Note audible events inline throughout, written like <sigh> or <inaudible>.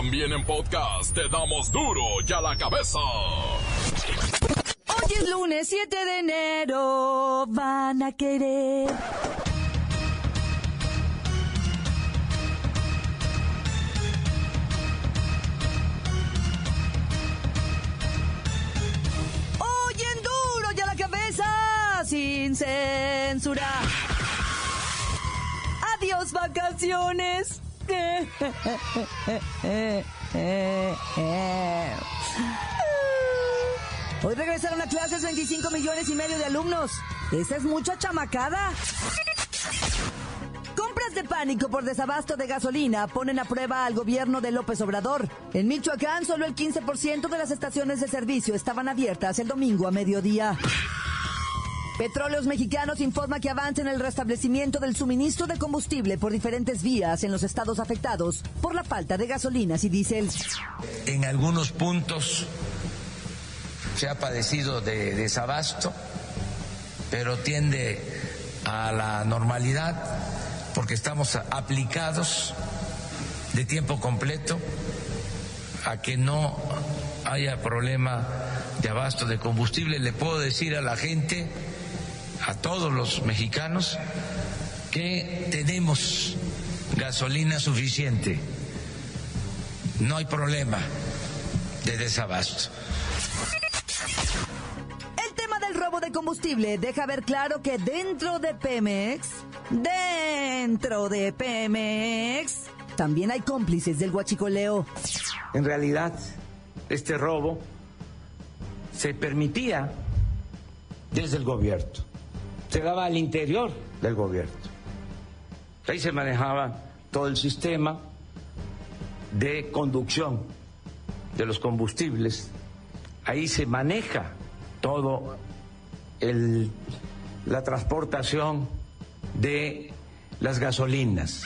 También en podcast te damos duro y a la cabeza. Hoy es lunes 7 de enero, van a querer. Hoy en duro y a la cabeza, sin censura. Adiós vacaciones. Hoy regresaron a clases 25 millones y medio de alumnos. Esa es mucha chamacada. Compras de pánico por desabasto de gasolina ponen a prueba al gobierno de López Obrador. En Michoacán, solo el 15% de las estaciones de servicio estaban abiertas el domingo a mediodía. Petróleos Mexicanos informa que avanza en el restablecimiento del suministro de combustible por diferentes vías en los estados afectados por la falta de gasolinas y diésel. En algunos puntos se ha padecido de desabasto, pero tiende a la normalidad porque estamos aplicados de tiempo completo a que no haya problema de abasto de combustible. Le puedo decir a la gente, a todos los mexicanos, que tenemos gasolina suficiente. No hay problema de desabasto. El tema del robo de combustible deja ver claro que dentro de Pemex, dentro de Pemex, también hay cómplices del huachicoleo. En realidad, este robo se permitía desde el gobierno, se daba al interior del gobierno. Ahí se manejaba todo el sistema de conducción de los combustibles, ahí se maneja todo el, la transportación de las gasolinas.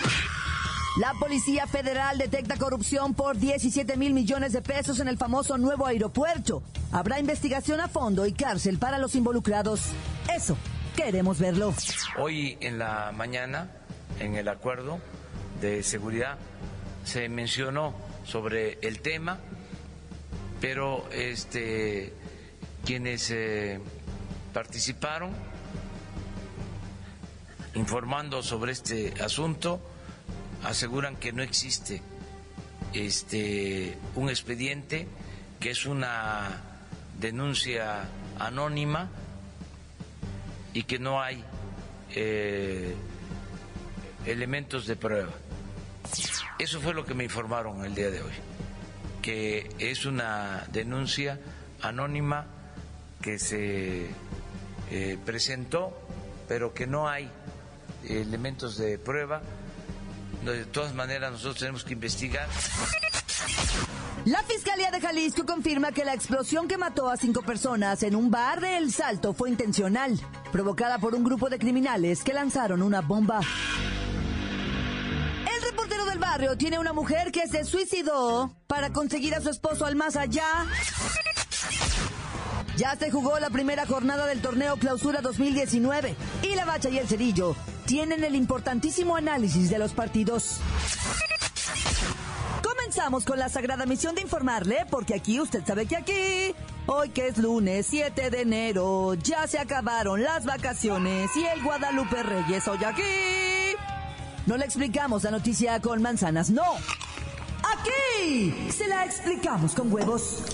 La Policía Federal detecta corrupción por 17 mil millones de pesos en el famoso nuevo aeropuerto. Habrá investigación a fondo y cárcel para los involucrados. Eso, queremos verlo. Hoy en la mañana, en el acuerdo de seguridad, se mencionó sobre el tema, pero este, quienes eh, participaron informando sobre este asunto aseguran que no existe este un expediente que es una denuncia anónima y que no hay eh, elementos de prueba. Eso fue lo que me informaron el día de hoy, que es una denuncia anónima que se eh, presentó, pero que no hay elementos de prueba. De todas maneras, nosotros tenemos que investigar. La Fiscalía de Jalisco confirma que la explosión que mató a cinco personas en un bar de El Salto fue intencional, provocada por un grupo de criminales que lanzaron una bomba. El reportero del barrio tiene una mujer que se suicidó para conseguir a su esposo al más allá. Ya se jugó la primera jornada del torneo Clausura 2019 y la Bacha y el Cerillo tienen el importantísimo análisis de los partidos. Comenzamos con la sagrada misión de informarle, porque aquí usted sabe que aquí, hoy que es lunes 7 de enero, ya se acabaron las vacaciones y el Guadalupe Reyes hoy aquí. No le explicamos la noticia con manzanas, no. Aquí se la explicamos con huevos.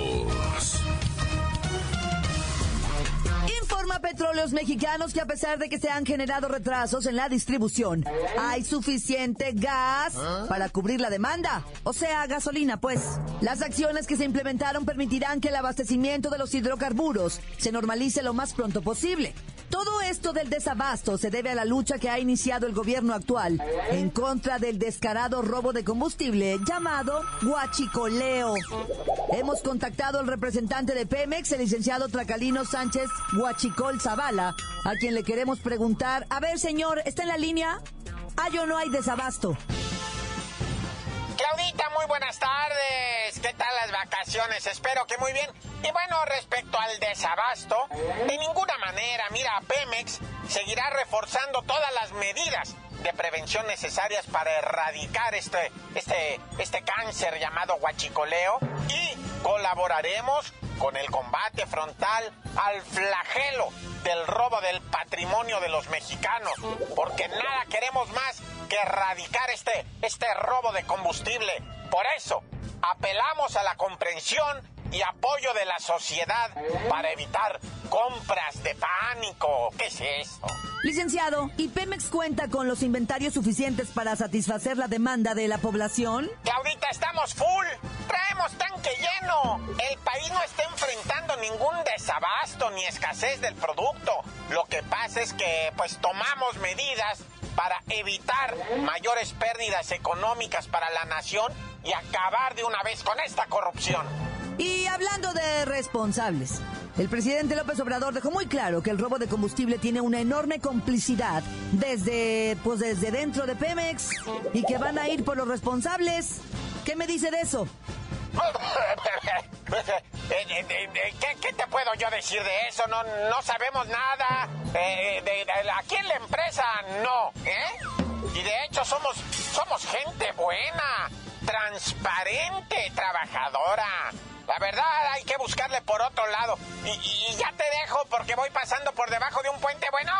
Petróleos Mexicanos que a pesar de que se han generado retrasos en la distribución, hay suficiente gas para cubrir la demanda, o sea, gasolina, pues. Las acciones que se implementaron permitirán que el abastecimiento de los hidrocarburos se normalice lo más pronto posible. Todo esto del desabasto se debe a la lucha que ha iniciado el gobierno actual en contra del descarado robo de combustible llamado guachicoleo. Hemos contactado al representante de Pemex, el licenciado Tracalino Sánchez Guachicol Zavala, a quien le queremos preguntar, a ver señor, ¿está en la línea? ¿Hay o no hay desabasto? Claudita, muy buenas tardes. ¿Qué tal las vacaciones? Espero que muy bien. Y bueno, respecto al desabasto, de ninguna manera, mira, Pemex seguirá reforzando todas las medidas de prevención necesarias para erradicar este, este, este cáncer llamado huachicoleo y colaboraremos con el combate frontal al flagelo del robo del patrimonio de los mexicanos, porque nada queremos más que erradicar este, este robo de combustible. Por eso, apelamos a la comprensión y apoyo de la sociedad para evitar compras de pánico. ¿Qué es eso? Licenciado, ¿y Pemex cuenta con los inventarios suficientes para satisfacer la demanda de la población? Claudita, estamos full. Traemos tanque lleno. El país no está enfrentando ningún desabasto ni escasez del producto. Lo que pasa es que pues tomamos medidas para evitar mayores pérdidas económicas para la nación y acabar de una vez con esta corrupción. Hablando de responsables, el presidente López Obrador dejó muy claro que el robo de combustible tiene una enorme complicidad desde, pues desde dentro de Pemex y que van a ir por los responsables. ¿Qué me dice de eso? <laughs> ¿Qué, te puedo yo decir de eso? No, no sabemos nada. Eh, aquí en la empresa no, ¿eh? Y de hecho somos, somos gente buena, transparente, trabajadora. La verdad hay que buscarle por otro lado. Y, ya te dejo porque voy pasando por debajo de un puente. Bueno,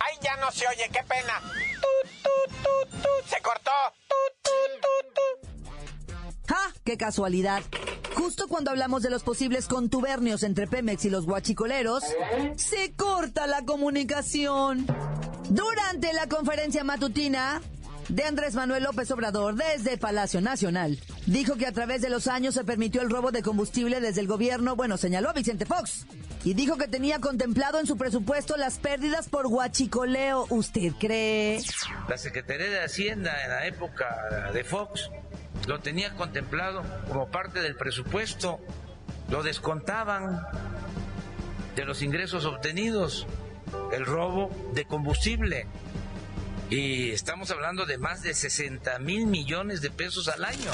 ahí ya no se oye, qué pena. se cortó. ¡Ja! ¡Qué casualidad! Justo cuando hablamos de los posibles contubernios entre Pemex y los guachicoleros, se corta la comunicación. Durante la conferencia matutina, de Andrés Manuel López Obrador desde Palacio Nacional. Dijo que a través de los años se permitió el robo de combustible desde el gobierno, bueno, señaló a Vicente Fox. Y dijo que tenía contemplado en su presupuesto las pérdidas por guachicoleo. ¿Usted cree? La Secretaría de Hacienda en la época de Fox lo tenía contemplado como parte del presupuesto. Lo descontaban de los ingresos obtenidos, el robo de combustible. Y estamos hablando de más de 60 mil millones de pesos al año.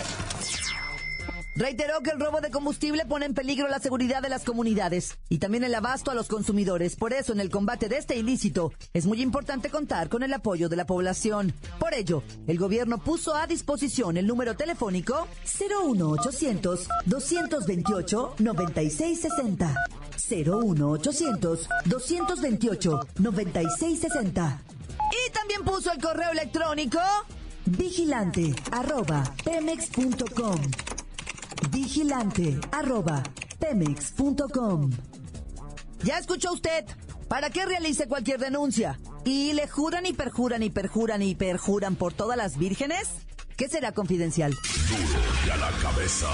Reiteró que el robo de combustible pone en peligro la seguridad de las comunidades y también el abasto a los consumidores. Por eso, en el combate de este ilícito, es muy importante contar con el apoyo de la población. Por ello, el gobierno puso a disposición el número telefónico 01800 228 9660. 01800 228 9660 y también puso el correo electrónico vigilante arroba. Vigilante arroba. ¿Ya escuchó usted? ¿Para qué realice cualquier denuncia? ¿Y le juran y perjuran y perjuran y perjuran por todas las vírgenes? ¿Qué será confidencial? Duro a la cabeza.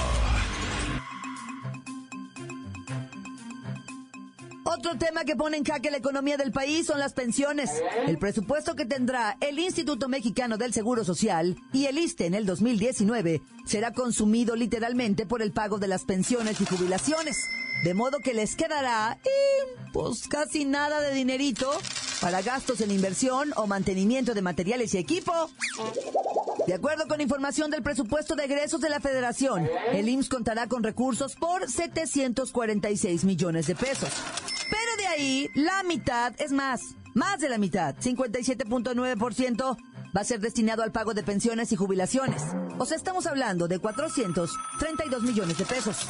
Otro tema que pone en jaque la economía del país son las pensiones. El presupuesto que tendrá el Instituto Mexicano del Seguro Social y el ISTE en el 2019 será consumido literalmente por el pago de las pensiones y jubilaciones. De modo que les quedará, pues casi nada de dinerito para gastos en inversión o mantenimiento de materiales y equipo. De acuerdo con información del presupuesto de egresos de la Federación, el IMSS contará con recursos por 746 millones de pesos. Pero de ahí, la mitad es más, más de la mitad, 57.9% va a ser destinado al pago de pensiones y jubilaciones. O sea, estamos hablando de 432 millones de pesos.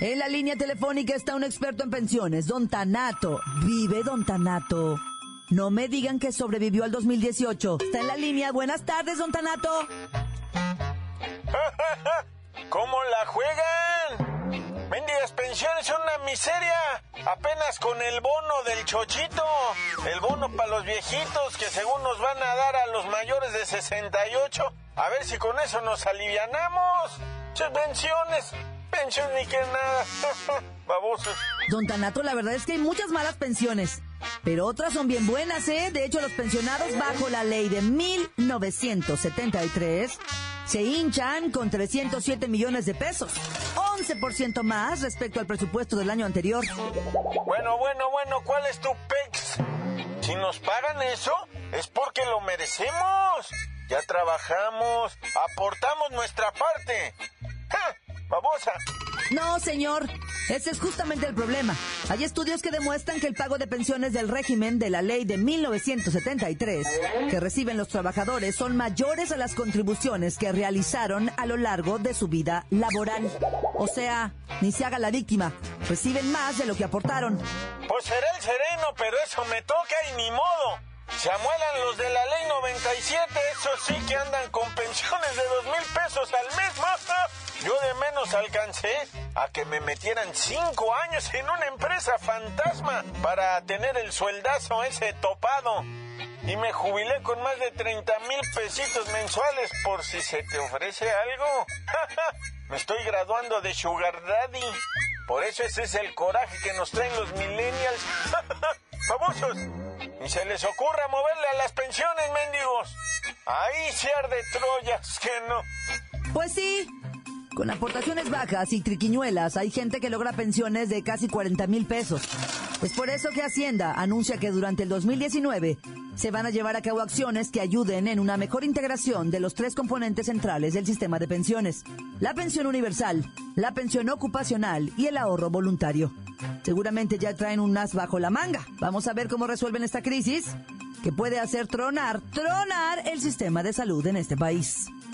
En la línea telefónica está un experto en pensiones, Don Tanato. Vive Don Tanato. No me digan que sobrevivió al 2018. Está en la línea. Buenas tardes, Don Tanato. <laughs> ¿Cómo la juegan? Mendigas pensiones son una miseria. Apenas con el bono del chochito. El bono para los viejitos que según nos van a dar a los mayores de 68. A ver si con eso nos alivianamos. Subvenciones. pensión ni que nada. <laughs> Babosos. Don Tanato, la verdad es que hay muchas malas pensiones, pero otras son bien buenas, ¿eh? De hecho, los pensionados bajo la ley de 1973 se hinchan con 307 millones de pesos, 11% más respecto al presupuesto del año anterior. Bueno, bueno, bueno, ¿cuál es tu pex? Si nos pagan eso, es porque lo merecemos. Ya trabajamos, aportamos nuestra parte. ¡Ja! ¡Babosa! No, señor. Ese es justamente el problema. Hay estudios que demuestran que el pago de pensiones del régimen de la ley de 1973 que reciben los trabajadores son mayores a las contribuciones que realizaron a lo largo de su vida laboral. O sea, ni se haga la víctima. Reciben más de lo que aportaron. Pues seré el sereno, pero eso me toca y ni modo. Se amuelan los de la ley 97, eso sí que andan con pensiones de dos mil pesos al mes. Yo de menos alcancé a que me metieran cinco años en una empresa fantasma para tener el sueldazo ese topado. Y me jubilé con más de 30 mil pesitos mensuales por si se te ofrece algo. <laughs> me estoy graduando de Sugar Daddy. Por eso ese es el coraje que nos traen los millennials. <laughs> ¡Famosos! Y se les ocurra moverle a las pensiones, mendigos. Ahí se arde Troyas, que no. Pues sí, con aportaciones bajas y triquiñuelas hay gente que logra pensiones de casi 40 mil pesos. Es por eso que Hacienda anuncia que durante el 2019 se van a llevar a cabo acciones que ayuden en una mejor integración de los tres componentes centrales del sistema de pensiones. La pensión universal, la pensión ocupacional y el ahorro voluntario. Seguramente ya traen un as bajo la manga. Vamos a ver cómo resuelven esta crisis que puede hacer tronar, tronar el sistema de salud en este país.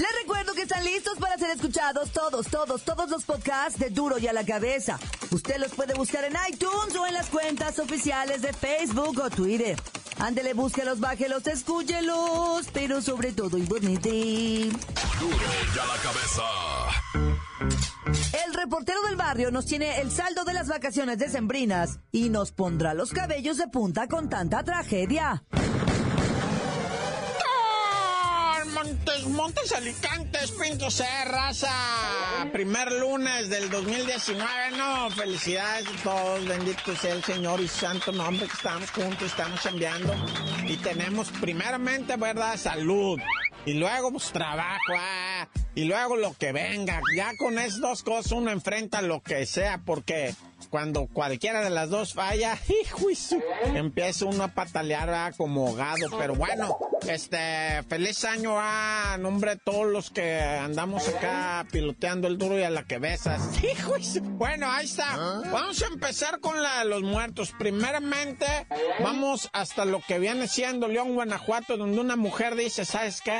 Les recuerdo que están listos para ser escuchados todos, todos, todos los podcasts de Duro y a la cabeza. Usted los puede buscar en iTunes o en las cuentas oficiales de Facebook o Twitter. Ándele, búsquelos, bájelos, escúchelos, pero sobre todo bonito. Duro y a la cabeza. El reportero del barrio nos tiene el saldo de las vacaciones decembrinas y nos pondrá los cabellos de punta con tanta tragedia. Montes, Montes Alicantes, Pinto Serraza. Primer lunes del 2019, no, felicidades a todos, bendito sea el Señor y santo nombre que estamos juntos, estamos enviando y tenemos primeramente, ¿verdad? Salud. Y luego, pues, trabajo, ah, y luego lo que venga. Ya con esas dos cosas uno enfrenta lo que sea, porque cuando cualquiera de las dos falla, <laughs> hijo, empieza uno a patalear ¿verdad? como ahogado. Pero bueno, este, feliz año a nombre de todos los que andamos acá piloteando el duro y a la que besas. <laughs> Hijo, bueno, ahí está. Vamos a empezar con la de los muertos. Primeramente, vamos hasta lo que viene siendo León, Guanajuato, donde una mujer dice, ¿sabes qué?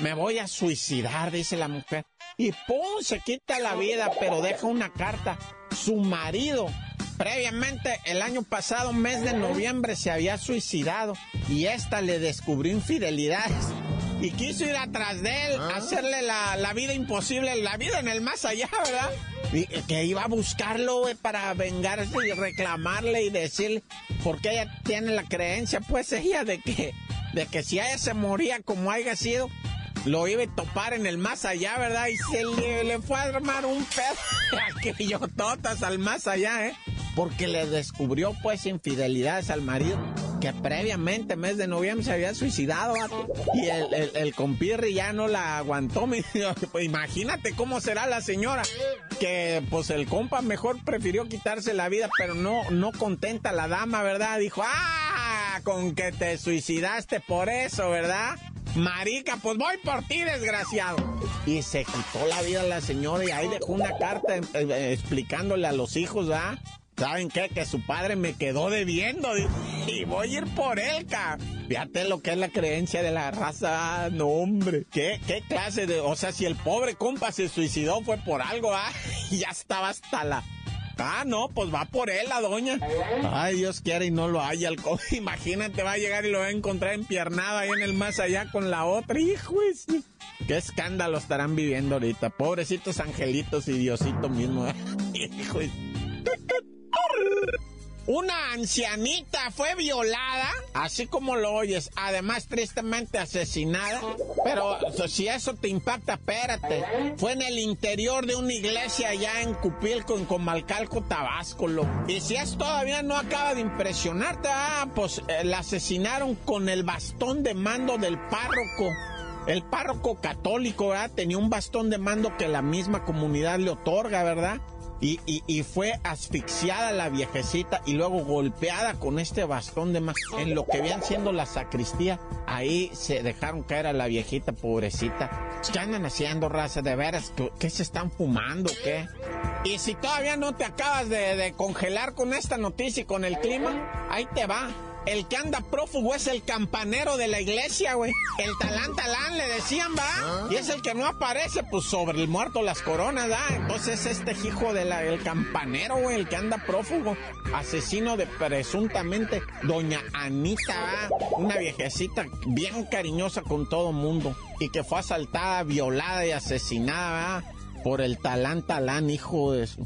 Me voy a suicidar, dice la mujer. Y ¡pum! se quita la vida, pero deja una carta. Su marido, previamente el año pasado, mes de noviembre, se había suicidado y esta le descubrió infidelidades. Y quiso ir atrás de él, hacerle la, la vida imposible, la vida en el más allá, ¿verdad? Y que iba a buscarlo, güey, para vengarse y reclamarle y decirle, porque ella tiene la creencia, pues ella, de que, de que si ella se moría como haya sido, lo iba a topar en el más allá, ¿verdad? Y se le, le fue a armar un pedo <laughs> aquello totas al más allá, ¿eh? Porque le descubrió, pues, infidelidades al marido que previamente, mes de noviembre, se había suicidado. Y el, el, el compirri ya no la aguantó. <laughs> Pues imagínate cómo será la señora. Que, pues, el compa mejor prefirió quitarse la vida, pero no, no contenta la dama, ¿verdad? Dijo, ah, con que te suicidaste por eso, ¿verdad? Marica, pues voy por ti, desgraciado. Y se quitó la vida la señora y ahí dejó una carta eh, eh, explicándole a los hijos, ¿ah? ¿Saben qué? Que su padre me quedó debiendo y voy a ir por él, ca. Fíjate lo que es la creencia de la raza. No, hombre. ¿Qué, ¿Qué clase de...? O sea, si el pobre compa se suicidó fue por algo, ¿ah? <laughs> Ya estaba hasta la Ah, no, pues va por él la doña. Ay, Dios quiere y no lo haya el <laughs> Imagínate, va a llegar y lo va a encontrar empiernado ahí en el más allá con la otra. Hijo, qué escándalo estarán viviendo ahorita. Pobrecitos angelitos y Diosito mismo. <laughs> Hijo. Una ancianita fue violada, así como lo oyes, además tristemente asesinada. Pero si eso te impacta, espérate. Fue en el interior de una iglesia allá en Cupilco, en Comalcalco, Tabasco. Y si eso todavía no acaba de impresionarte, ah, pues eh, la asesinaron con el bastón de mando del párroco. El párroco católico, ¿verdad? Tenía un bastón de mando que la misma comunidad le otorga, ¿verdad? Y, fue asfixiada la viejecita y luego golpeada con este bastón de más. En lo que vean siendo la sacristía, ahí se dejaron caer a la viejita pobrecita. ¿Qué andan haciendo, raza? ¿De veras? ¿Qué, se están fumando? ¿Qué? Y si todavía no te acabas de congelar con esta noticia y con el clima, ahí te va. El que anda prófugo es el campanero de la iglesia, güey. El talán talán le decían, va. Ah. Y es el que no aparece, pues sobre el muerto las coronas, ¿va? Entonces este hijo del el campanero, güey, el que anda prófugo. Asesino de presuntamente doña Anita, ¿va? Una viejecita bien cariñosa con todo mundo. Y que fue asaltada, violada y asesinada, ¿va? Por el talán talán, hijo de su...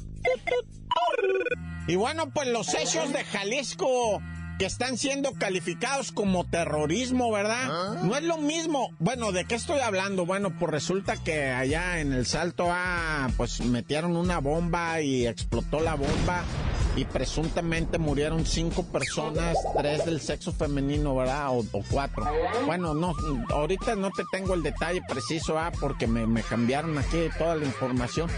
Y bueno, pues los hechos de Jalisco que están siendo calificados como terrorismo, ¿verdad? Ah. No es lo mismo. Bueno, ¿de qué estoy hablando? Bueno, pues resulta que allá en el Salto A, pues metieron una bomba y explotó la bomba y presuntamente murieron cinco personas, tres del sexo femenino, ¿verdad? O, cuatro. Bueno, no, ahorita no te tengo el detalle preciso, ¿ah? Porque me, me cambiaron aquí toda la información.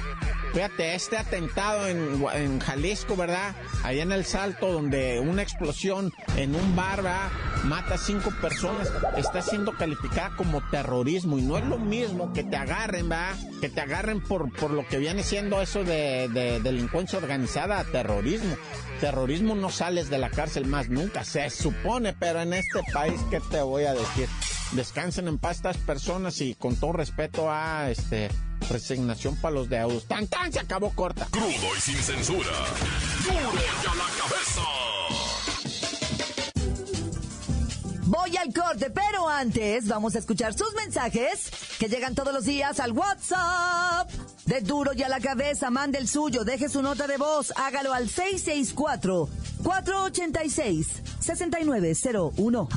Fíjate, este atentado en, en, Jalisco, ¿verdad? Allá en el Salto, donde una explosión en un bar, ¿verdad? Mata cinco personas, está siendo calificada como terrorismo. Y no es lo mismo que te agarren, ¿verdad? Que te agarren por, por lo que viene siendo eso de, de delincuencia organizada a terrorismo. Terrorismo no sales de la cárcel más nunca, se supone, pero en este país, ¿qué te voy a decir? Descansen en paz estas personas y con todo respeto a este resignación para los deudos. ¡Tan, tan! Se acabó corta. Crudo y sin censura. ¡Duro ya la cabeza! Voy al corte, pero antes vamos a escuchar sus mensajes que llegan todos los días al WhatsApp. De duro y a la cabeza, mande el suyo, deje su nota de voz, hágalo al 664 486 6901.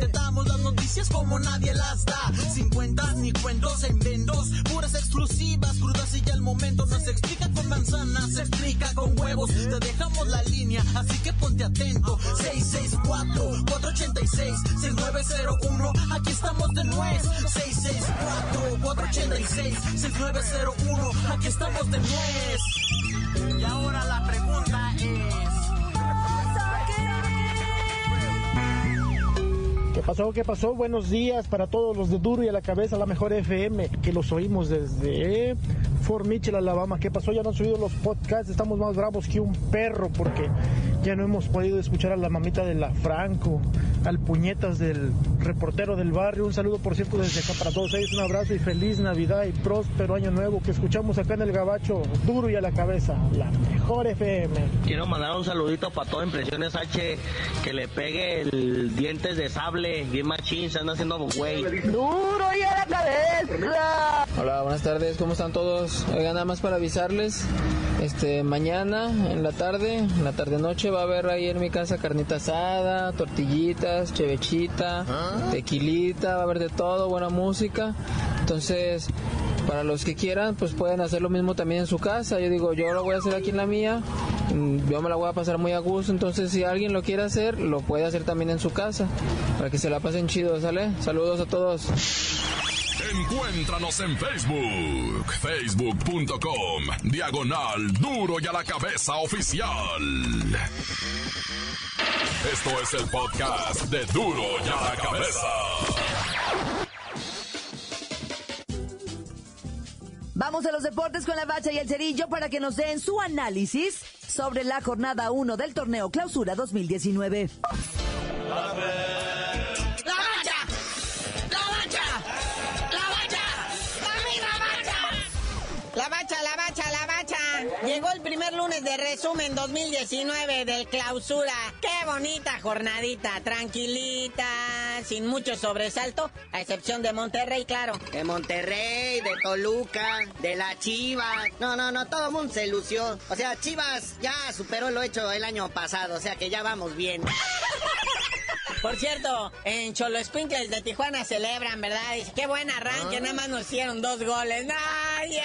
Te damos las noticias como nadie las da. Sin cuentas ni cuentos en vendos. Puras exclusivas, crudas y ya el momento. No se manzanas, se explica con huevos. Te dejamos la línea, así que ponte atento. 664-486-6901. Aquí estamos de nuez. 664-486-6901. Aquí estamos de nuez. Y ahora la pregunta es. ¿Qué pasó? ¿Qué pasó? Buenos días para todos los de Duro y a la cabeza, la mejor FM, que los oímos desde Fort Mitchell, Alabama. ¿Qué pasó? Ya no han subido los podcasts, estamos más bravos que un perro porque ya no hemos podido escuchar a la mamita de la Franco, al puñetas del reportero del barrio. Un saludo, por cierto, desde acá para todos ellos. Un abrazo y feliz Navidad y próspero año nuevo que escuchamos acá en el Gabacho, Duro y a la cabeza, la mejor FM. Quiero mandar un saludito para todas Impresiones H, que le pegue el dientes de sable bien machín, se anda haciendo güey. Duro y a la cabeza. Hola, buenas tardes, ¿cómo están todos? Oigan, nada más para avisarles, este, mañana en la tarde, en la tarde noche va a haber ahí en mi casa carnita asada, tortillitas, chevechita, ¿Ah? tequilita, va a haber de todo, buena música. Entonces, para los que quieran, pues pueden hacer lo mismo también en su casa. Yo digo, yo lo voy a hacer aquí en la mía, mm, yo me la voy a pasar muy a gusto, entonces si alguien lo quiere hacer, lo puede hacer también en su casa, para que se la pasen chido, ¿sale? Saludos a todos. Encuéntranos en Facebook, facebook.com, diagonal duro y a la cabeza oficial. Esto es el podcast de duro y a la cabeza. Vamos a los deportes con la bacha y el cerillo para que nos den su análisis sobre la jornada 1 del torneo Clausura 2019. ¡La primer lunes de resumen 2019 del clausura. Qué bonita jornadita, tranquilita, sin mucho sobresalto, a excepción de Monterrey, claro. De Monterrey, de Toluca, de la Chivas. No, no, no, todo el mundo se lució. O sea, Chivas ya superó lo hecho el año pasado, o sea que ya vamos bien. Por cierto, en Cholo Sprinkles de Tijuana celebran, ¿verdad? Dice, qué buen arranque, nada más nos hicieron dos goles. ¡Ay, ya!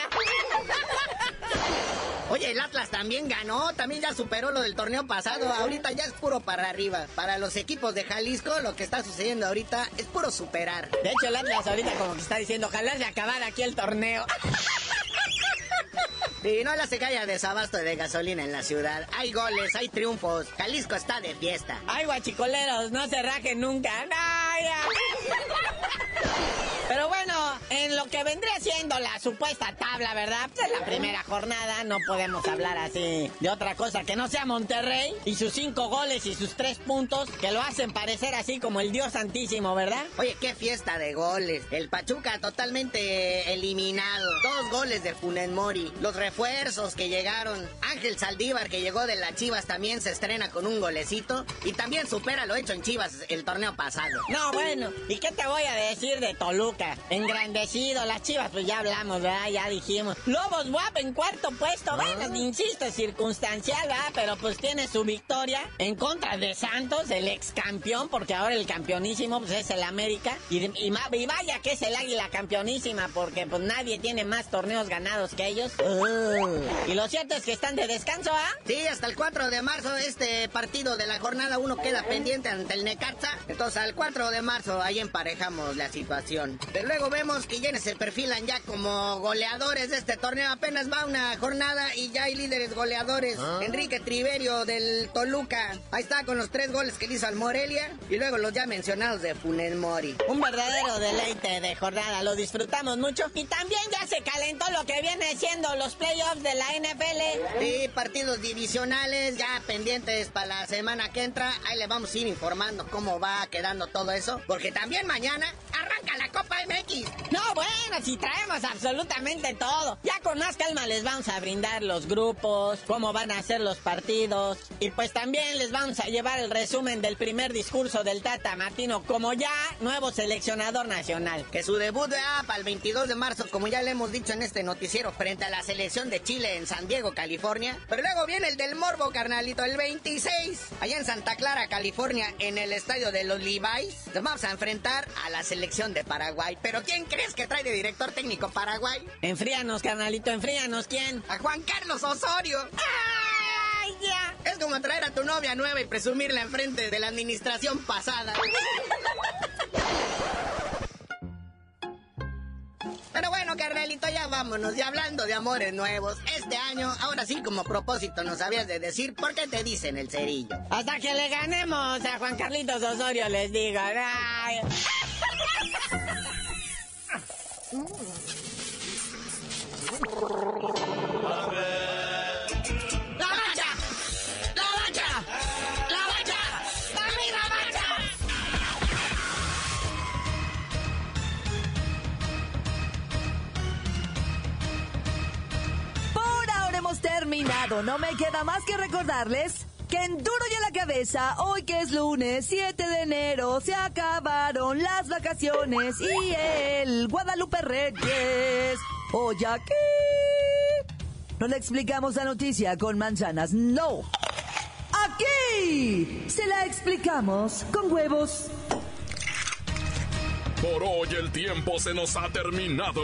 Oye, el Atlas también ganó, también ya superó lo del torneo pasado. Ahorita ya es puro para arriba. Para los equipos de Jalisco, lo que está sucediendo ahorita es puro superar. De hecho, el Atlas ahorita como que está diciendo, ojalá se acabara aquí el torneo. <laughs> Y no la se calla desabasto de gasolina en la ciudad. Hay goles, hay triunfos. Jalisco está de fiesta. Ay, guachicoleros, no se rajen nunca. <laughs> Pero bueno, en lo que vendría siendo la supuesta tabla, ¿verdad? Pues en la primera jornada no podemos hablar así de otra cosa que no sea Monterrey y sus cinco goles y sus tres puntos que lo hacen parecer así como el Dios Santísimo, ¿verdad? Oye, qué fiesta de goles. El Pachuca totalmente eliminado. Dos goles de Funen Mori. Los refuerzos que llegaron. Ángel Saldívar que llegó de las Chivas también se estrena con un golecito. Y también supera lo hecho en Chivas el torneo pasado. No, bueno, ¿y qué te voy a decir de Toluca? Las chivas, pues ya hablamos, ¿verdad? Ya dijimos. Lobos Guap en cuarto puesto, bueno, insisto, es circunstancial, ¿verdad? Pero pues tiene su victoria en contra de Santos, el ex campeón, porque ahora el campeonísimo pues es el América. Y, y, y vaya que es el águila campeonísima, porque pues nadie tiene más torneos ganados que ellos. Uh. Y lo cierto es que están de descanso, ¿ah? Sí, hasta el 4 de marzo este partido de la jornada 1 queda pendiente ante el Necaxa. Entonces al 4 de marzo ahí emparejamos la situación. Pero luego vemos que ya se perfilan ya como goleadores de este torneo. Apenas va una jornada y ya hay líderes goleadores. Ah. Enrique Triverio del Toluca. Ahí está con los tres goles que le hizo al Morelia. Y luego los ya mencionados de Funes Mori. Un verdadero deleite de jornada. Lo disfrutamos mucho. Y también ya se calentó lo que viene siendo los playoffs de la NFL. Sí, partidos divisionales ya pendientes para la semana que entra. Ahí le vamos a ir informando cómo va quedando todo eso. Porque también mañana arranca la Copa si traemos absolutamente todo. Ya con más calma les vamos a brindar los grupos, cómo van a ser los partidos. Y pues también les vamos a llevar el resumen del primer discurso del Tata Martino como ya nuevo seleccionador nacional. Que su debut va para el 22 de marzo, como ya le hemos dicho en este noticiero, frente a la selección de Chile en San Diego, California. Pero luego viene el del Morbo, carnalito, el 26. Allá en Santa Clara, California, en el estadio de los Levi's. Nos vamos a enfrentar a la selección de Paraguay. Pero ¿quién crees que trae de director técnico Paraguay? Enfríanos, carnalito, enfríanos. ¿Quién? A Juan Carlos Osorio. ¡Ay, ya! Es como traer a tu novia nueva y presumirla enfrente de la administración pasada. Pero bueno, carnalito, ya vámonos. Y hablando de amores nuevos, este año, ahora sí como propósito nos habías de decir por qué te dicen el cerillo. Hasta que le ganemos a Juan Carlitos Osorio, les digo. Ay. No me queda más que recordarles que en Duro y a la cabeza, hoy que es lunes 7 de enero, se acabaron las vacaciones y el Guadalupe Reyes. Hoy aquí. No le explicamos la noticia con manzanas, no. Aquí se la explicamos con huevos. Por hoy el tiempo se nos ha terminado.